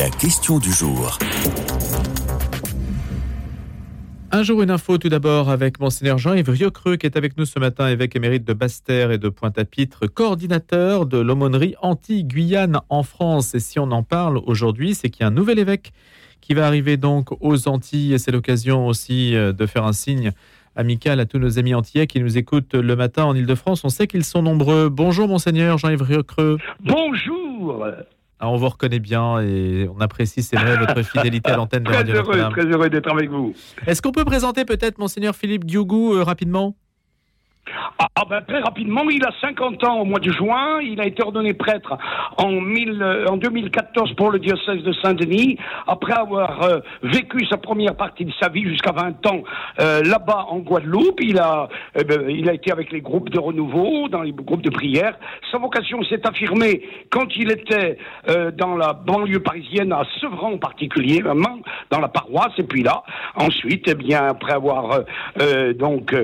La question du jour. Un jour, une info tout d'abord avec Monseigneur Jean-Yves Riocreux qui est avec nous ce matin, évêque émérite de Basse-Terre et de Pointe-à-Pitre, coordinateur de l'aumônerie anti-Guyane en France. Et si on en parle aujourd'hui, c'est qu'il y a un nouvel évêque qui va arriver donc aux Antilles et c'est l'occasion aussi euh, de faire un signe amical à tous nos amis antillais qui nous écoutent le matin en Ile-de-France. On sait qu'ils sont nombreux. Bonjour Monseigneur Jean-Yves Riocreux. Bonjour alors, on vous reconnaît bien et on apprécie, c'est vrai, votre fidélité à l'antenne de Radio Très heureux, très heureux d'être avec vous. Est-ce qu'on peut présenter peut-être Monseigneur Philippe Diougou euh, rapidement? Ah, ah, ben, très rapidement, il a 50 ans au mois de juin. Il a été ordonné prêtre en, 2014 pour le diocèse de Saint-Denis, après avoir euh, vécu sa première partie de sa vie jusqu'à 20 ans euh, là-bas en Guadeloupe. Il a, eh ben, il a été avec les groupes de renouveau, dans les groupes de prière. Sa vocation s'est affirmée quand il était euh, dans la banlieue parisienne, à Sevran en particulier, vraiment, dans la paroisse. Et puis là, ensuite, eh bien, après avoir donc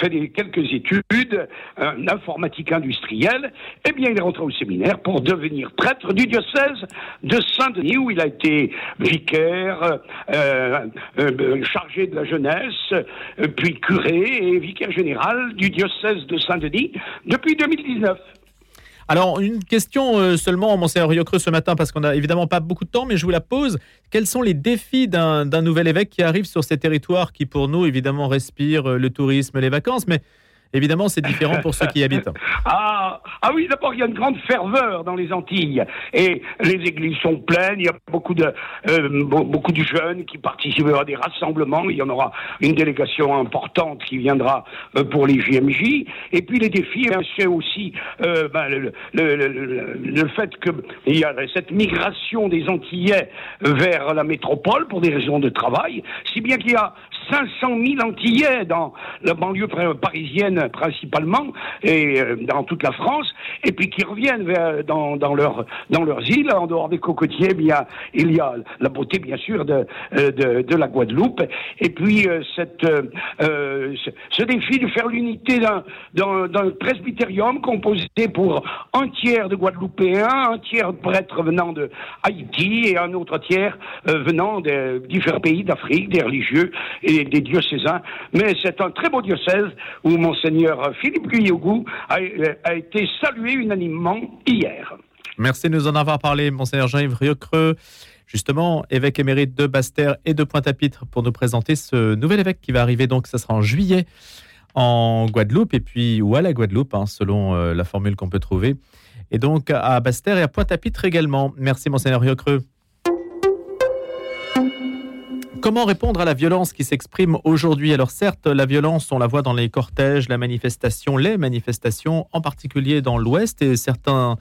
fait quelques études, en informatique industrielle, eh bien, il est rentré au séminaire pour devenir prêtre du diocèse de Saint-Denis, où il a été vicaire, euh, euh, chargé de la jeunesse, euh, puis curé et vicaire général du diocèse de Saint-Denis depuis 2019. Alors, une question seulement, Monseigneur Riocreux, ce matin, parce qu'on n'a évidemment pas beaucoup de temps, mais je vous la pose. Quels sont les défis d'un nouvel évêque qui arrive sur ces territoires qui, pour nous, évidemment, respirent le tourisme, les vacances, mais Évidemment, c'est différent pour ceux qui y habitent. Ah, ah oui, d'abord, il y a une grande ferveur dans les Antilles. Et les églises sont pleines, il y a beaucoup de, euh, jeunes qui participent à des rassemblements. Il y en aura une délégation importante qui viendra euh, pour les JMJ. Et puis les défis, hein, c'est aussi euh, ben, le, le, fait qu'il y a cette migration des Antillais vers la métropole pour des raisons de travail, si bien qu'il y a 500 000 Antillais dans la banlieue parisienne principalement et euh, dans toute la France, et puis qui reviennent dans, dans, dans leurs îles, en dehors des cocotiers, bien, il y a la beauté bien sûr de, euh, de, la Guadeloupe, et puis euh, cette, ce, défi de faire l'unité d'un presbytérium composé pour un tiers de Guadeloupéens, un tiers de prêtres venant de Haïti et un autre tiers venant de différents pays d'Afrique, des religieux et des, diocésains, mais c'est un très beau diocèse où Monseigneur Philippe Guyogou a, été salué unanimement hier. Merci de nous en avoir parlé, Monseigneur Jean-Yves Riocreux justement, évêque émérite de Basse-Terre et de Pointe-à-Pitre, pour nous présenter ce nouvel évêque qui va arriver, donc ça sera en juillet en Guadeloupe, et puis, ou à la Guadeloupe, hein, selon euh, la formule qu'on peut trouver. Et donc à Basse-Terre et à Pointe-à-Pitre également. Merci, Monseigneur Riocreux. Comment répondre à la violence qui s'exprime aujourd'hui? Alors certes, la violence, on la voit dans les cortèges, la manifestation, les manifestations, en particulier dans l'Ouest, et certains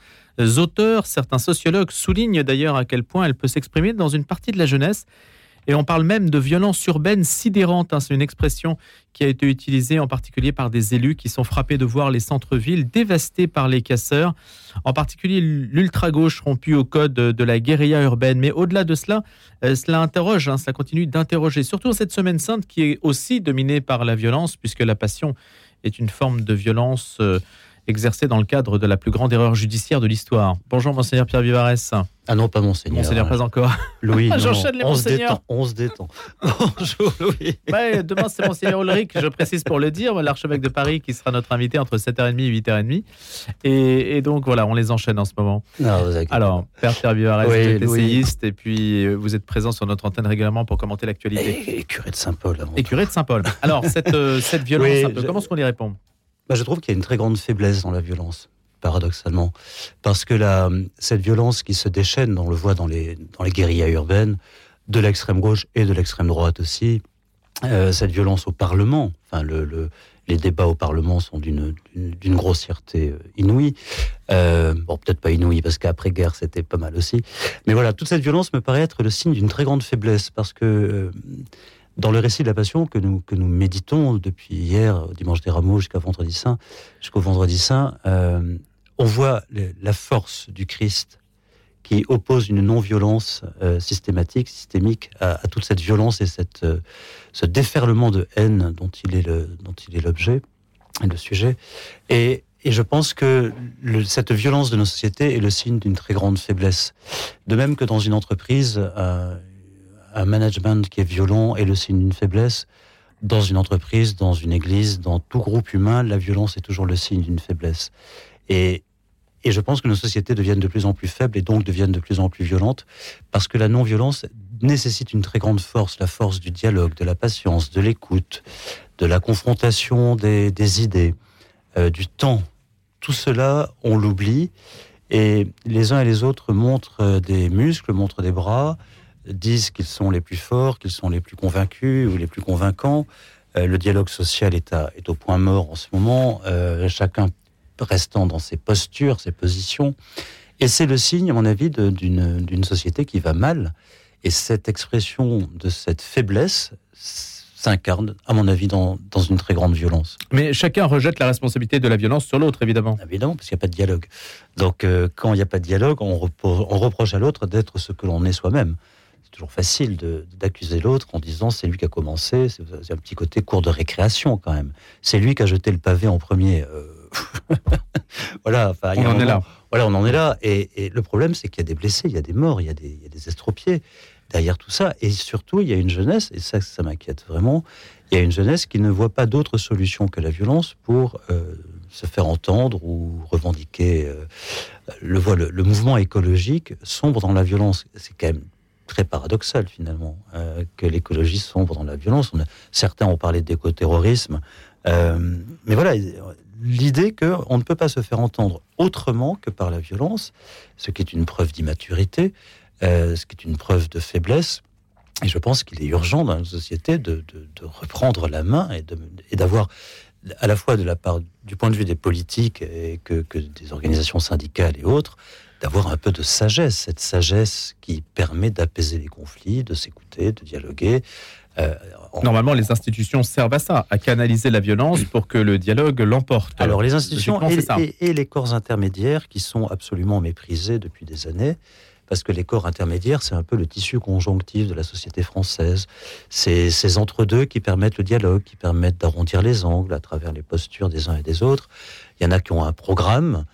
auteurs, certains sociologues soulignent d'ailleurs à quel point elle peut s'exprimer dans une partie de la jeunesse. Et on parle même de violence urbaine sidérante. Hein. C'est une expression qui a été utilisée en particulier par des élus qui sont frappés de voir les centres-villes dévastés par les casseurs, en particulier l'ultra-gauche rompue au code de la guérilla urbaine. Mais au-delà de cela, euh, cela interroge, hein, cela continue d'interroger, surtout cette semaine sainte qui est aussi dominée par la violence, puisque la passion est une forme de violence. Euh, exercé dans le cadre de la plus grande erreur judiciaire de l'histoire. Bonjour, monseigneur Pierre Vivarès. Ah non, pas monseigneur. Monseigneur, pas encore. Louis, j'enchaîne les on monseigneurs. on se détend. Bonjour, Louis. Bah, demain, c'est monseigneur Ulrich, je précise pour le dire, l'archevêque de Paris qui sera notre invité entre 7h30 et 8h30. Et, donc, voilà, on les enchaîne en ce moment. Alors, Père Pierre Vivarès, vous êtes essayiste et puis euh, vous êtes présent sur notre antenne régulièrement pour commenter l'actualité. Et, curé de Saint-Paul. Et curé de Saint-Paul. Alors, cette, euh, cette violence, comment est-ce qu'on y répond? Bah, Je trouve qu'il y a une très grande faiblesse dans la violence paradoxalement, parce que cette violence qui se déchaîne, on le voit dans les, guérillas urbaines, de l'extrême gauche et de l'extrême droite aussi, euh, cette violence au Parlement, enfin le, le, les débats au Parlement sont d'une grossièreté euh, inouïe. Euh, bon, peut-être pas inouïe parce qu'après-guerre c'était pas mal aussi. Mais voilà, toute cette violence me paraît être le signe d'une très grande faiblesse parce que dans le récit de la Passion que nous, que nous méditons depuis hier, dimanche des Rameaux jusqu'à vendredi saint, jusqu'au vendredi saint, euh, on voit la force du Christ qui oppose une non-violence euh, systématique, systémique à, toute cette violence et cette, euh, ce déferlement de haine dont il est le, dont l'objet et le sujet. Et, et je pense que cette violence de nos sociétés est le signe d'une très grande faiblesse. De même que dans une entreprise, un management qui est violent est le signe d'une faiblesse. Dans une entreprise, dans une église, dans tout groupe humain, la violence est toujours le signe d'une faiblesse. Et, et je pense que nos sociétés deviennent de plus en plus faibles et donc deviennent de plus en plus violentes parce que la non-violence nécessite une très grande force, la force du dialogue, de la patience, de l'écoute, de la confrontation des, des idées. Euh, du temps. Tout cela, on l'oublie. Et les uns et les autres montrent euh, des muscles, montrent des bras, disent qu'ils sont les plus forts, qu'ils sont les plus convaincus ou les plus convaincants. Euh, le dialogue social est, est, au point mort en ce moment, chacun restant dans ses postures, ses positions. Et c'est le signe, à mon avis, d'une société qui va mal. Et cette expression de cette faiblesse, s'incarne, à mon avis, dans, dans, une très grande violence. Mais chacun rejette la responsabilité de la violence sur l'autre, évidemment. Évidemment, parce qu'il n'y a pas de dialogue. Donc, euh, quand il n'y a pas de dialogue, on, on reproche à l'autre d'être ce que l'on est soi-même. C'est toujours facile d'accuser l'autre en disant c'est lui qui a commencé. C'est un petit côté cours de récréation, quand même. C'est lui qui a jeté le pavé en premier. Euh, voilà. Enfin, on en est là. Voilà, on en est là. Et, et le problème, c'est qu'il y a des blessés, il y a des morts, il y a des, il y a des estropiés derrière tout ça. Et surtout, il y a une jeunesse, et ça, ça m'inquiète vraiment, il y a une jeunesse qui ne voit pas d'autre solution que la violence pour euh, se faire entendre ou revendiquer. Euh, le, le, le, mouvement écologique sombre dans la violence. C'est quand même très paradoxal finalement euh, que l'écologie sombre dans la violence. On certains ont parlé d'écoterrorisme. mais voilà, l'idée qu'on ne peut pas se faire entendre autrement que par la violence, ce qui est une preuve d'immaturité, euh, ce qui est une preuve de faiblesse. Et je pense qu'il est urgent dans la société de, reprendre la main et d'avoir à la fois de la part du point de vue des politiques et que, des organisations syndicales et autres, d'avoir un peu de sagesse, cette sagesse qui permet d'apaiser les conflits, de s'écouter, de dialoguer. Euh, Normalement, les institutions servent à ça, à canaliser la violence pour que le dialogue l'emporte. Alors, les institutions et, les corps intermédiaires qui sont absolument méprisés depuis des années parce que les corps intermédiaires, c'est un peu le tissu conjonctif de la société française. C'est ces entre-deux qui permettent le dialogue, qui permettent d'arrondir les angles à travers les postures des uns et des autres. Il y en a qui ont un programme,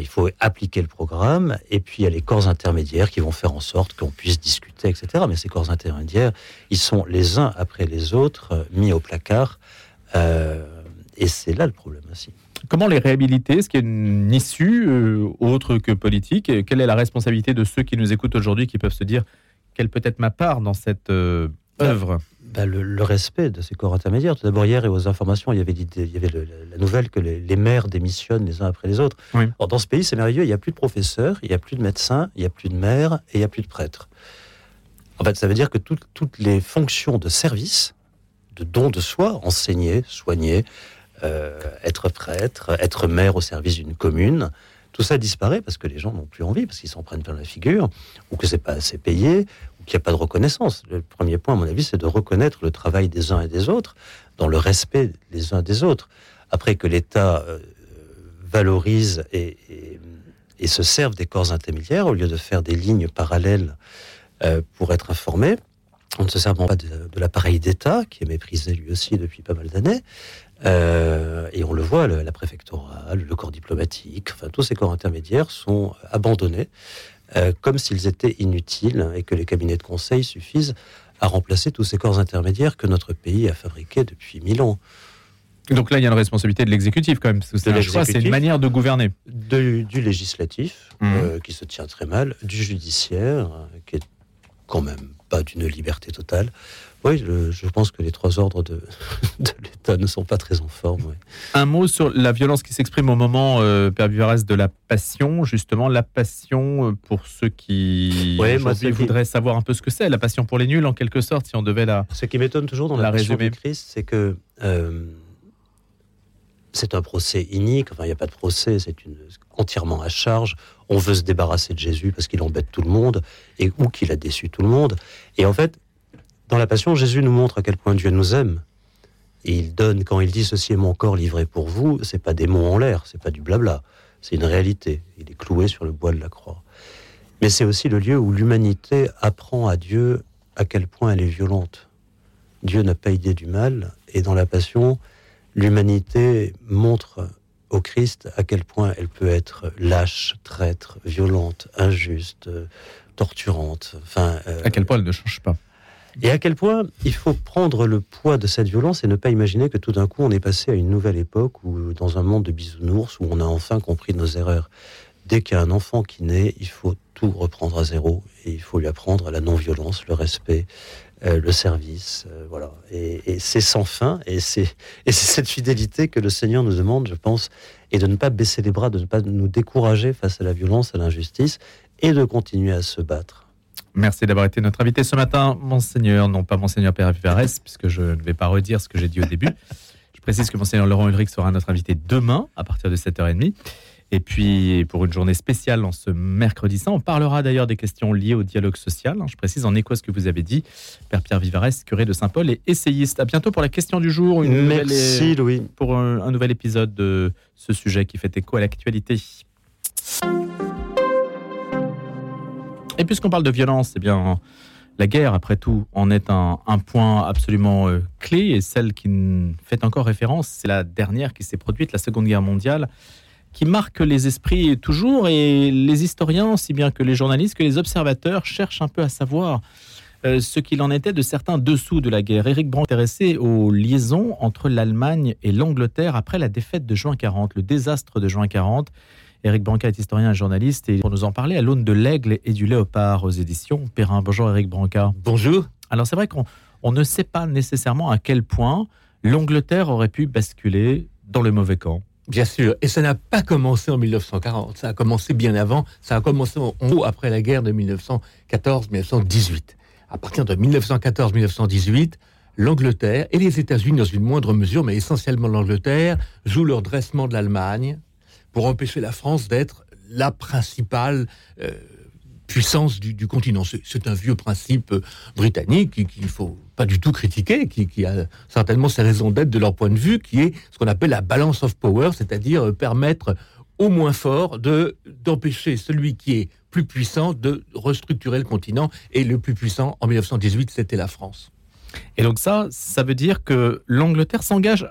il faut appliquer le programme, et puis il y a les corps intermédiaires qui vont faire en sorte qu'on puisse discuter, etc. Mais ces corps intermédiaires, ils sont les uns après les autres euh, mis au placard, euh, et c'est là le problème aussi. Comment les réhabiliter? Est-ce qu'il y a une issue euh, autre que politique? Quelle est la responsabilité de ceux qui nous écoutent aujourd'hui qui peuvent se dire quelle peut être ma part dans cette euh, œuvre? Le, respect de ces corps intermédiaires. Tout d'abord, hier et aux informations, il y avait, il y avait la nouvelle que les, maires démissionnent les uns après les autres. dans ce pays, c'est merveilleux, il n'y a plus de professeurs, il n'y a plus de médecins, il n'y a plus de maires et il n'y a plus de prêtres. En fait, ça veut dire que toutes les fonctions de service, de don de soi, enseigner, soigner, euh, être prêtre, être maire au service d'une commune. Tout ça disparaît parce que les gens n'ont plus envie, parce qu'ils s'en prennent plein la figure, ou que c'est pas assez payé, qu'il n'y a pas de reconnaissance. Le premier point, à mon avis, c'est de reconnaître le travail des uns et des autres, dans le respect des uns des autres. Après que l'État euh, valorise et, se serve des corps intermédiaires, au lieu de faire des lignes parallèles euh, pour être informé, on ne se sert pas de, de l'appareil d'État, qui est méprisé lui aussi depuis pas mal d'années, euh, et on le voit, la préfectorale, le corps diplomatique, enfin tous ces corps intermédiaires sont abandonnés euh, comme s'ils étaient inutiles et que les cabinets de conseil suffisent à remplacer tous ces corps intermédiaires que notre pays a fabriqués depuis mille ans. Donc là, il y a une responsabilité de l'exécutif quand même, c'est un choix, c'est une manière de gouverner. du législatif, mmh. euh, qui se tient très mal, du judiciaire, qui est quand même pas d'une liberté totale, oui, je, pense que les trois ordres de, l'État ne sont pas très en forme. Un mot sur la violence qui s'exprime au moment, euh, Père de la passion, justement, la passion euh, pour ceux qui voudraient savoir un peu ce que c'est, la passion pour les nuls, en quelque sorte, si on devait la. Ce qui m'étonne toujours dans la, passion du Christ, c'est que euh, c'est un procès inique, enfin, il n'y a pas de procès, c'est une entièrement à charge. On veut se débarrasser de Jésus parce qu'il embête tout le monde et ou qu'il a déçu tout le monde. Et en fait, dans la Passion, Jésus nous montre à quel point Dieu nous aime. Il donne, quand il dit ceci est mon corps livré pour vous, c'est pas des mots en l'air, c'est pas du blabla, c'est une réalité. Il est cloué sur le bois de la croix. Mais c'est aussi le lieu où l'humanité apprend à Dieu à quel point elle est violente. Dieu n'a pas idée du mal, et dans la Passion, l'humanité montre au Christ, à quel point elle peut être lâche, traître, violente, injuste, torturante. Enfin, à quel point elle ne change pas. Et à quel point il faut prendre le poids de cette violence et ne pas imaginer que tout d'un coup on est passé à une nouvelle époque où, dans un monde de bisounours, où on a enfin compris nos erreurs. Dès qu'il y a un enfant qui naît, il faut tout reprendre à zéro et il faut lui apprendre la non-violence, le respect, euh, le service, euh, voilà. Et, c'est sans fin et c'est cette fidélité que le Seigneur nous demande, je pense, et de ne pas baisser les bras, de ne pas nous décourager face à la violence, à l'injustice et de continuer à se battre. Merci d'avoir été notre invité ce matin, Monseigneur, non pas Monseigneur Père Vivares, puisque je ne vais pas redire ce que j'ai dit au début. Je précise que Monseigneur Laurent Ulrich sera notre invité demain à partir de 7h30. Et puis, pour une journée spéciale en ce mercredi saint, on parlera d'ailleurs des questions liées au dialogue social. Je précise en écho à ce que vous avez dit, Père Pierre Vivares, curé de Saint-Paul et essayiste. À bientôt pour la question du jour. Une Merci, Louis. Pour un, un nouvel épisode de ce sujet qui fait écho à l'actualité. Et puisqu'on parle de violence, eh bien, la guerre, après tout, en est un, point absolument euh, clé. Et celle qui fait encore référence, c'est la dernière qui s'est produite, la Seconde Guerre mondiale, qui marque les esprits toujours. Et les historiens, aussi bien que les journalistes, que les observateurs, cherchent un peu à savoir euh, ce qu'il en était de certains dessous de la guerre. Éric Brand intéressé aux liaisons entre l'Allemagne et l'Angleterre après la défaite de juin 40, le désastre de juin 40 Éric Branca est historien et journaliste et pour nous en parler à l'aune de l'aigle et du léopard aux éditions Perrin. Bonjour Éric Branca. Bonjour. Alors c'est vrai qu'on ne sait pas nécessairement à quel point l'Angleterre aurait pu basculer dans le mauvais camp. Bien sûr, et ça n'a pas commencé en 1940, ça a commencé bien avant, ça a commencé en haut après la guerre de 1914-1918. À partir de 1914-1918, l'Angleterre et les États-Unis dans une moindre mesure, mais essentiellement l'Angleterre, jouent leur dressement de l'Allemagne, pour empêcher la France d'être la principale euh, puissance du, continent. C'est un vieux principe euh, britannique qu'il ne faut pas du tout critiquer, qui, a certainement ses raisons d'être de leur point de vue, qui est ce qu'on appelle la balance of power, c'est-à-dire euh, permettre au moins fort de d'empêcher celui qui est plus puissant de restructurer le continent. Et le plus puissant en 1918, c'était la France. Et donc ça, ça veut dire que l'Angleterre s'engage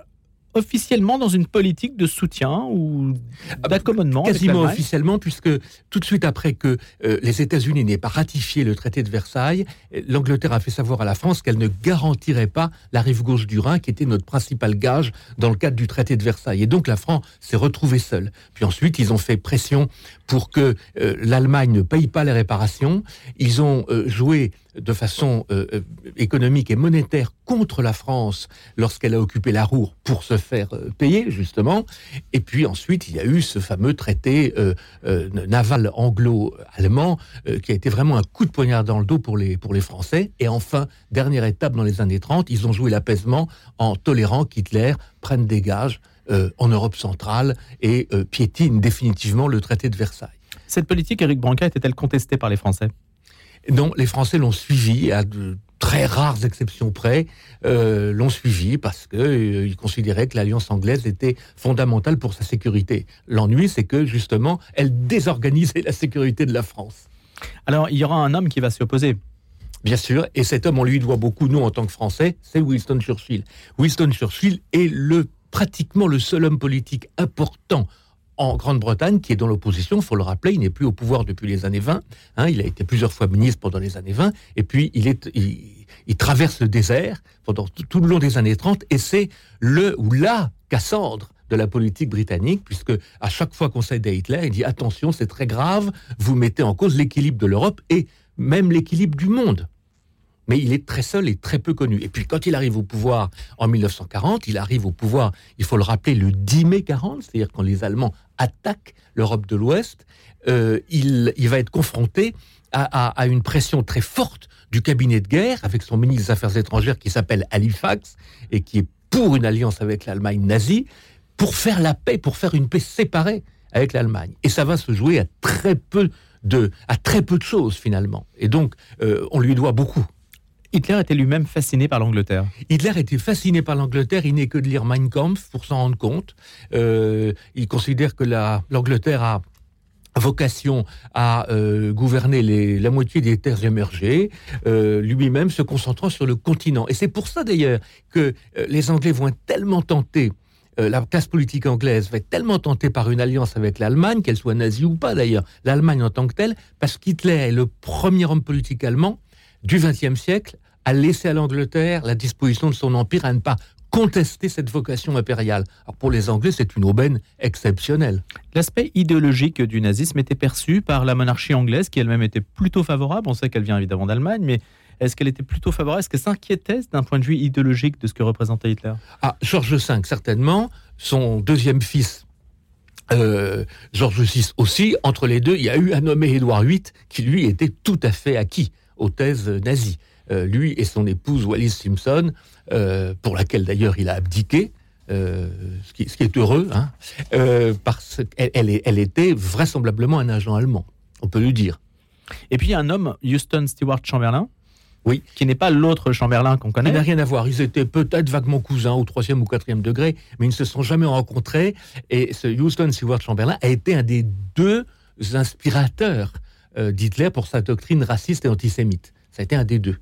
officiellement dans une politique de soutien ou ah bah, d'accommodement Quasiment officiellement, puisque tout de suite après que euh, les États-Unis n'aient pas ratifié le traité de Versailles, euh, l'Angleterre a fait savoir à la France qu'elle ne garantirait pas la rive gauche du Rhin, qui était notre principal gage dans le cadre du traité de Versailles. Et donc la France s'est retrouvée seule. Puis ensuite, ils ont fait pression pour que euh, l'Allemagne ne paye pas les réparations. Ils ont joué de façon économique et monétaire contre la France lorsqu'elle a occupé la Roure pour se faire euh, payer, justement. Et puis ensuite, il y a eu ce fameux traité naval anglo-allemand qui a été vraiment un coup de poignard dans le dos pour les, pour les Français. Et enfin, dernière étape dans les années 30, ils ont joué l'apaisement en tolérant qu'Hitler prenne des gages en Europe centrale et piétine définitivement le traité de Versailles. Cette politique, Éric Branca, était-elle contestée par les Français? Non, les Français l'ont suivi à de très rares exceptions près, euh, l'ont suivi parce qu'ils euh, considéraient que l'alliance anglaise était fondamentale pour sa sécurité. L'ennui, c'est que justement, elle désorganisait la sécurité de la France. Alors, il y aura un homme qui va s'y opposer. Bien sûr, et cet homme, on lui doit beaucoup, nous, en tant que Français, c'est Winston Churchill. Winston Churchill est le, pratiquement le seul homme politique important en Grande-Bretagne, qui est dans l'opposition, faut le rappeler, il n'est plus au pouvoir depuis les années 20. Hein, il a été plusieurs fois ministre pendant les années 20, et puis il, est, il, traverse le désert pendant tout, le long des années 30, et c'est le ou la Cassandre de la politique britannique, puisque à chaque fois qu'on s'aide à Hitler, il dit attention, c'est très grave, vous mettez en cause l'équilibre de l'Europe et même l'équilibre du monde mais il est très seul et très peu connu. Et puis quand il arrive au pouvoir en 1940, il arrive au pouvoir, il faut le rappeler, le 10 mai 40, c'est-à-dire quand les Allemands attaquent l'Europe de l'Ouest, euh, il, va être confronté à, une pression très forte du cabinet de guerre, avec son ministre des Affaires étrangères qui s'appelle Halifax, et qui est pour une alliance avec l'Allemagne nazie, pour faire la paix, pour faire une paix séparée avec l'Allemagne. Et ça va se jouer à très peu de, à très peu de choses finalement. Et donc, euh, on lui doit beaucoup. Hitler était lui-même fasciné par l'Angleterre. Hitler était fasciné par l'Angleterre. Il n'est que de lire Mein Kampf pour s'en rendre compte. Euh, il considère que l'Angleterre a vocation à euh, gouverner la moitié des terres émergées, euh, lui-même se concentrant sur le continent. Et c'est pour ça d'ailleurs que les Anglais vont être tellement tentés la classe politique anglaise va être tellement tentée par une alliance avec l'Allemagne, qu'elle soit nazie ou pas d'ailleurs, l'Allemagne en tant que telle, parce qu'Hitler est le premier homme politique allemand du XXe siècle à laisser à l'Angleterre la disposition de son empire à ne pas contester cette vocation impériale. Alors pour les Anglais, c'est une aubaine exceptionnelle. L'aspect idéologique du nazisme était perçu par la monarchie anglaise, qui elle-même était plutôt favorable. On sait qu'elle vient évidemment d'Allemagne, mais est-ce qu'elle était plutôt favorable? Est-ce qu'elle s'inquiétait d'un point de vue idéologique de ce que représentait Hitler? Ah, George V, certainement. Son deuxième fils, euh, George VI aussi. Entre les deux, il y a eu un nommé Édouard VIII qui, lui, était tout à fait acquis aux thèses nazies. Euh, lui et son épouse Wallis Simpson, euh, pour laquelle d'ailleurs il a abdiqué, euh, ce, qui, est heureux, hein, parce qu'elle elle, était vraisemblablement un agent allemand, on peut lui dire. Et puis il y a un homme, Houston Stewart Chamberlain, oui. qui n'est pas l'autre Chamberlain qu'on connaît. Il n'a rien à voir. Ils étaient peut-être vaguement cousins au troisième ou quatrième degré, mais ils ne se sont jamais rencontrés. Et ce Houston Stewart Chamberlain a été un des deux inspirateurs d'Hitler pour sa doctrine raciste et antisémite. Ça a été un des deux.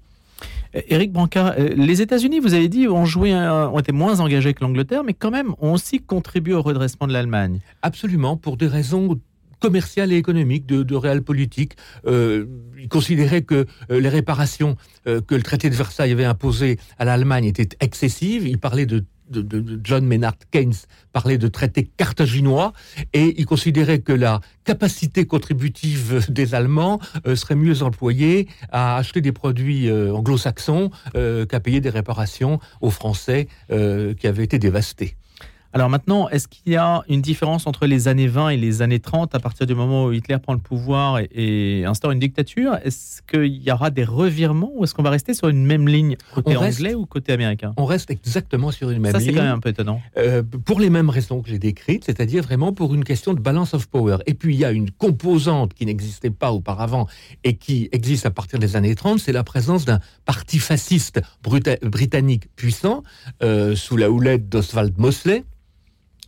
Éric Branca, euh, les États-Unis, vous avez dit, ont, joué, ont été moins engagés que l'Angleterre, mais quand même ont aussi contribué au redressement de l'Allemagne. Absolument, pour des raisons commerciales et économiques, de, de réel politique. Euh, ils considéraient que euh, les réparations que le traité de Versailles avait imposées à l'Allemagne étaient excessives. Ils parlaient de John Maynard Keynes parlait de traité carthaginois et il considérait que la capacité contributive des Allemands euh, serait mieux employée à acheter des produits euh, anglo-saxons euh, qu'à payer des réparations aux Français qui avaient été dévastés. Alors maintenant, est-ce qu'il y a une différence entre les années 20 et les années 30 à partir du moment où Hitler prend le pouvoir et, instaure une dictature? Est-ce qu'il y aura des revirements ou est-ce qu'on va rester sur une même ligne côté anglais ou côté américain? On reste exactement sur une même ligne. Ça, c'est quand même un peu étonnant. Euh, pour les mêmes raisons que j'ai décrites, c'est-à-dire vraiment pour une question de balance of power. Et puis il y a une composante qui n'existait pas auparavant et qui existe à partir des années 30, c'est la présence d'un parti fasciste britannique puissant euh, sous la houlette d'Oswald Mosley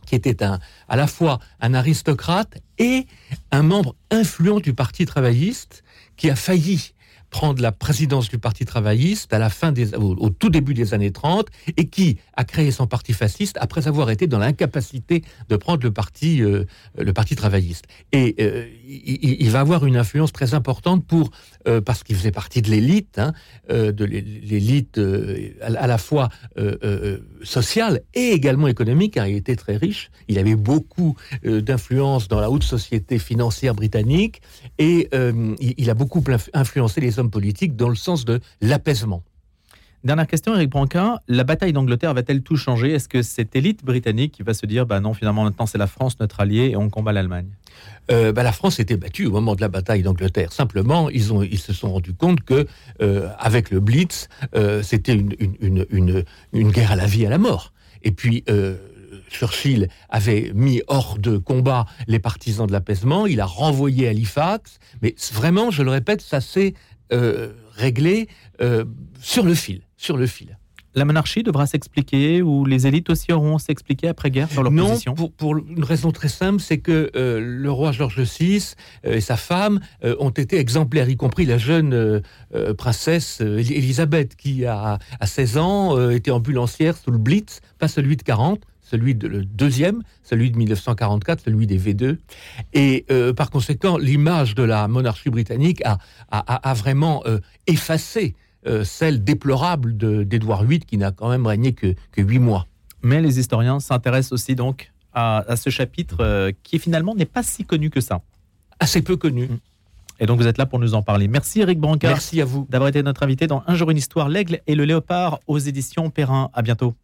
qui était à la fois un aristocrate et un membre influent du Parti travailliste qui a failli prendre la présidence du Parti travailliste à la fin des, au, tout début des années 30 et qui a créé son parti fasciste après avoir été dans l'incapacité de prendre le parti, euh, le parti travailliste. Et euh, il, va avoir une influence très importante pour euh, parce qu'il faisait partie de l'élite, hein, de l'élite à, la fois sociale et également économique. Car il était très riche. Il avait beaucoup d'influence dans la haute société financière britannique et il a beaucoup influencé les hommes politiques dans le sens de l'apaisement. Dernière question, Eric Branca. La bataille d'Angleterre va-t-elle tout changer? Est-ce que cette élite britannique qui va se dire, bah non, finalement, maintenant c'est la France, notre allié, et on combat l'Allemagne? Euh, bah, la France était battue au moment de la bataille d'Angleterre. Simplement, ils, ont, ils se sont rendus compte que, euh, avec le Blitz, euh, c'était une, une, une, une, guerre à la vie et à la mort. Et puis, Churchill avait mis hors de combat les partisans de l'apaisement, il a renvoyé Halifax, mais vraiment, je le répète, ça s'est euh, euh, sur le fil, sur le fil. La monarchie devra s'expliquer ou les élites aussi auront s'expliquer après-guerre sur leur non, position? pour, pour, une raison très simple, c'est que euh, le roi George VI et sa femme ont été exemplaires, y compris la jeune princesse Elisabeth qui, a, à 16 ans, était ambulancière sous le Blitz, pas celui de 40, celui de le deuxième, celui de 1944, celui des V2. Et euh, par conséquent, l'image de la monarchie britannique a, a, vraiment euh, effacé euh, celle déplorable d'Édouard VIII, qui n'a quand même régné que huit mois. Mais les historiens s'intéressent aussi donc à, à ce chapitre qui finalement n'est pas si connu que ça. Assez peu connu. Mm. Et donc vous êtes là pour nous en parler. Merci Eric Brancard. Merci à vous d'avoir été notre invité dans Un jour une histoire, l'aigle et le léopard aux éditions Perrin. À bientôt.